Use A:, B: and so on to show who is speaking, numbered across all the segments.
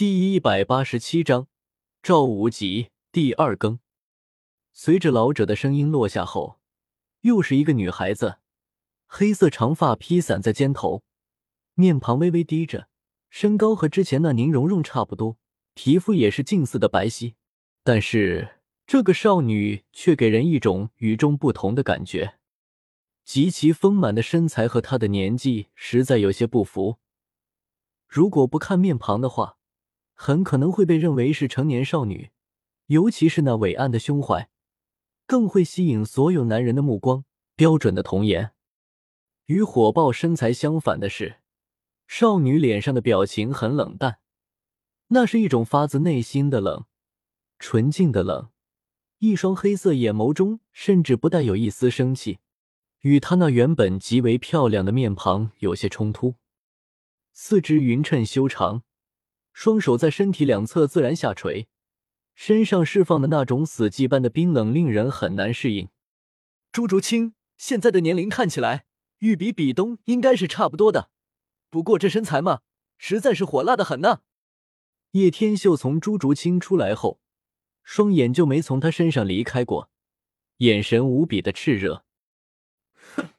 A: 第一百八十七章，赵无极第二更。随着老者的声音落下后，又是一个女孩子，黑色长发披散在肩头，面庞微微低着，身高和之前那宁荣荣差不多，皮肤也是近似的白皙。但是这个少女却给人一种与众不同的感觉，极其丰满的身材和她的年纪实在有些不符。如果不看面庞的话，很可能会被认为是成年少女，尤其是那伟岸的胸怀，更会吸引所有男人的目光。标准的童颜。与火爆身材相反的是，少女脸上的表情很冷淡，那是一种发自内心的冷，纯净的冷。一双黑色眼眸中甚至不带有一丝生气，与她那原本极为漂亮的面庞有些冲突。四肢匀称修长。双手在身体两侧自然下垂，身上释放的那种死寂般的冰冷，令人很难适应。朱竹清现在的年龄看起来，与比比东应该是差不多的，不过这身材嘛，实在是火辣的很呢。叶天秀从朱竹清出来后，双眼就没从他身上离开过，眼神无比的炽热。哼，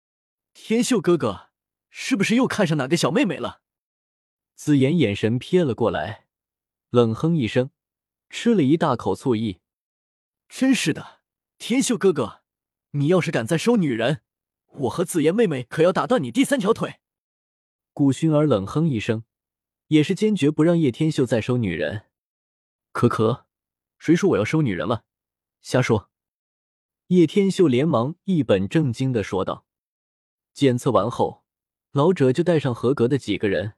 A: 天秀哥哥，是不是又看上哪个小妹妹了？紫妍眼神瞥了过来，冷哼一声，吃了一大口醋意。真是的，天秀哥哥，你要是敢再收女人，我和紫妍妹妹可要打断你第三条腿。古薰儿冷哼一声，也是坚决不让叶天秀再收女人。可可，谁说我要收女人了？瞎说！叶天秀连忙一本正经的说道。检测完后，老者就带上合格的几个人。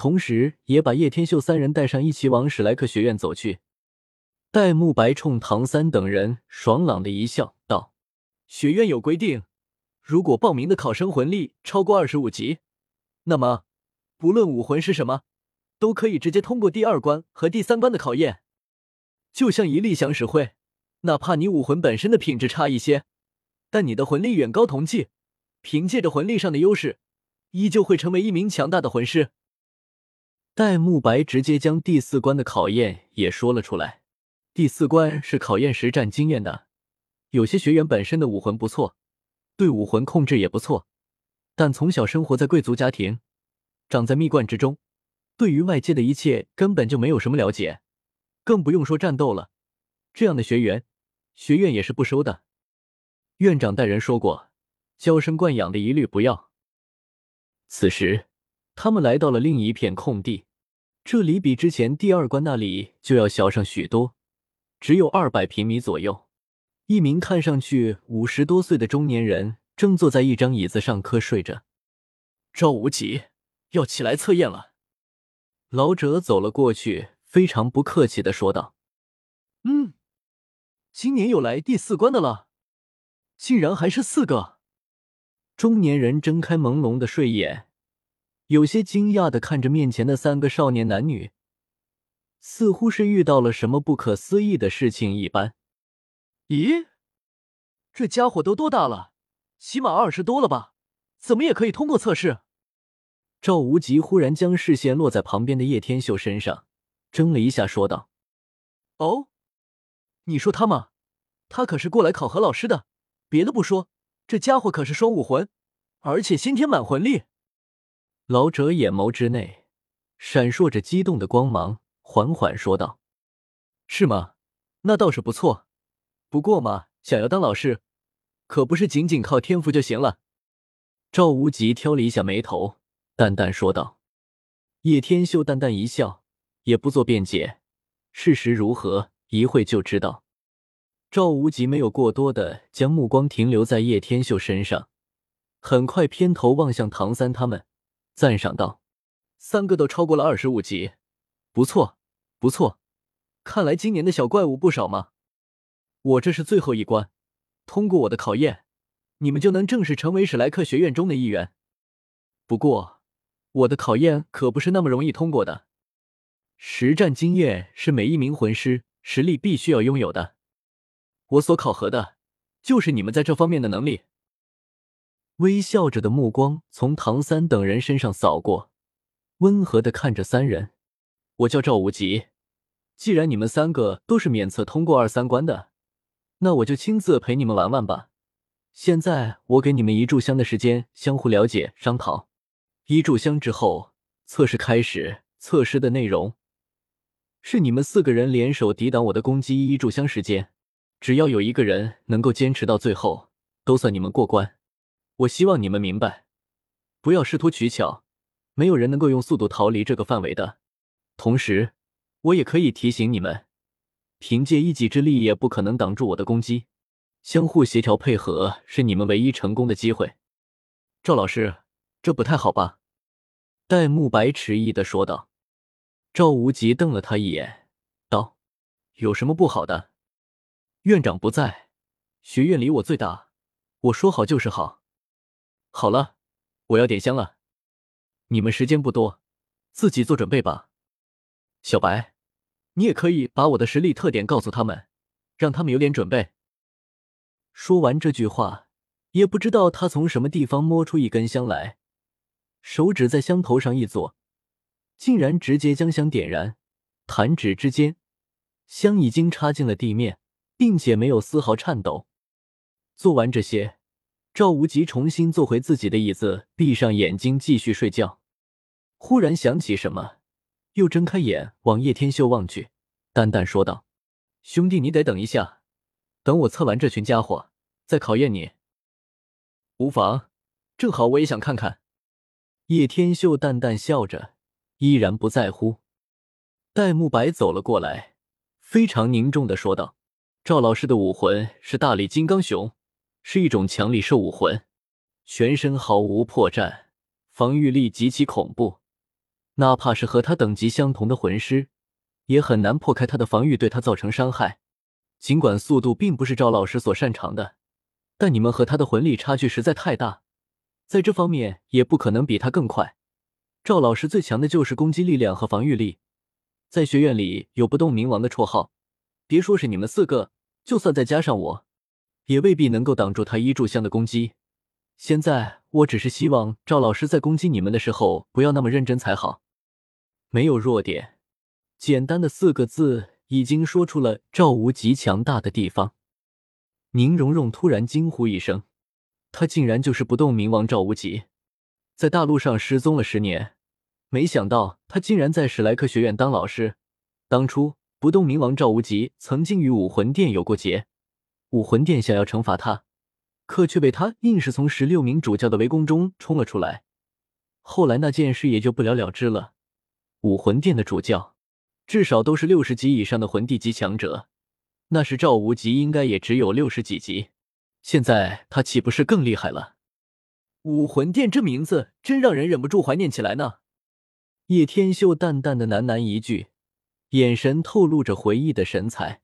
A: 同时，也把叶天秀三人带上，一起往史莱克学院走去。戴沐白冲唐三等人爽朗的一笑，道：“学院有规定，如果报名的考生魂力超过二十五级，那么不论武魂是什么，都可以直接通过第二关和第三关的考验。就像一粒响石会，哪怕你武魂本身的品质差一些，但你的魂力远高同济，凭借着魂力上的优势，依旧会成为一名强大的魂师。”戴沐白直接将第四关的考验也说了出来。第四关是考验实战经验的。有些学员本身的武魂不错，对武魂控制也不错，但从小生活在贵族家庭，长在蜜罐之中，对于外界的一切根本就没有什么了解，更不用说战斗了。这样的学员，学院也是不收的。院长带人说过，娇生惯养的一律不要。此时。他们来到了另一片空地，这里比之前第二关那里就要小上许多，只有二百平米左右。一名看上去五十多岁的中年人正坐在一张椅子上瞌睡着。赵无极要起来测验了。老者走了过去，非常不客气的说道：“嗯，今年有来第四关的了，竟然还是四个。”中年人睁开朦胧的睡眼。有些惊讶的看着面前的三个少年男女，似乎是遇到了什么不可思议的事情一般。咦，这家伙都多大了？起码二十多了吧？怎么也可以通过测试？赵无极忽然将视线落在旁边的叶天秀身上，怔了一下，说道：“哦，你说他吗？他可是过来考核老师的。别的不说，这家伙可是双武魂，而且先天满魂力。”老者眼眸之内闪烁着激动的光芒，缓缓说道：“是吗？那倒是不错。不过嘛，想要当老师，可不是仅仅靠天赋就行了。”赵无极挑了一下眉头，淡淡说道。叶天秀淡淡一笑，也不做辩解。事实如何，一会就知道。赵无极没有过多的将目光停留在叶天秀身上，很快偏头望向唐三他们。赞赏道：“三个都超过了二十五级，不错，不错。看来今年的小怪物不少嘛。我这是最后一关，通过我的考验，你们就能正式成为史莱克学院中的一员。不过，我的考验可不是那么容易通过的。实战经验是每一名魂师实力必须要拥有的。我所考核的，就是你们在这方面的能力。”微笑着的目光从唐三等人身上扫过，温和的看着三人。我叫赵无极。既然你们三个都是免测通过二三关的，那我就亲自陪你们玩玩吧。现在我给你们一炷香的时间，相互了解、商讨。一炷香之后，测试开始。测试的内容是你们四个人联手抵挡我的攻击。一炷香时间，只要有一个人能够坚持到最后，都算你们过关。我希望你们明白，不要试图取巧，没有人能够用速度逃离这个范围的。同时，我也可以提醒你们，凭借一己之力也不可能挡住我的攻击。相互协调配合是你们唯一成功的机会。赵老师，这不太好吧？戴沐白迟疑的说道。赵无极瞪了他一眼，道：“有什么不好的？院长不在，学院里我最大，我说好就是好。好了，我要点香了，你们时间不多，自己做准备吧。小白，你也可以把我的实力特点告诉他们，让他们有点准备。”说完这句话，也不知道他从什么地方摸出一根香来，手指在香头上一坐。竟然直接将香点燃，弹指之间，香已经插进了地面，并且没有丝毫颤抖。做完这些，赵无极重新坐回自己的椅子，闭上眼睛继续睡觉。忽然想起什么，又睁开眼往叶天秀望去，淡淡说道：“兄弟，你得等一下，等我测完这群家伙，再考验你。”无妨，正好我也想看看。叶天秀淡淡笑着。依然不在乎。戴沐白走了过来，非常凝重的说道：“赵老师的武魂是大力金刚熊，是一种强力兽武魂，全身毫无破绽，防御力极其恐怖。哪怕是和他等级相同的魂师，也很难破开他的防御，对他造成伤害。尽管速度并不是赵老师所擅长的，但你们和他的魂力差距实在太大，在这方面也不可能比他更快。”赵老师最强的就是攻击力量和防御力，在学院里有不动明王的绰号。别说是你们四个，就算再加上我，也未必能够挡住他一炷香的攻击。现在我只是希望赵老师在攻击你们的时候不要那么认真才好。没有弱点，简单的四个字已经说出了赵无极强大的地方。宁荣荣突然惊呼一声：“他竟然就是不动明王赵无极！”在大陆上失踪了十年，没想到他竟然在史莱克学院当老师。当初不动明王赵无极曾经与武魂殿有过结，武魂殿想要惩罚他，可却被他硬是从十六名主教的围攻中冲了出来。后来那件事也就不了了之了。武魂殿的主教至少都是六十级以上的魂帝级强者，那时赵无极应该也只有六十几级，现在他岂不是更厉害了？武魂殿这名字真让人忍不住怀念起来呢。叶天秀淡淡的喃喃一句，眼神透露着回忆的神采。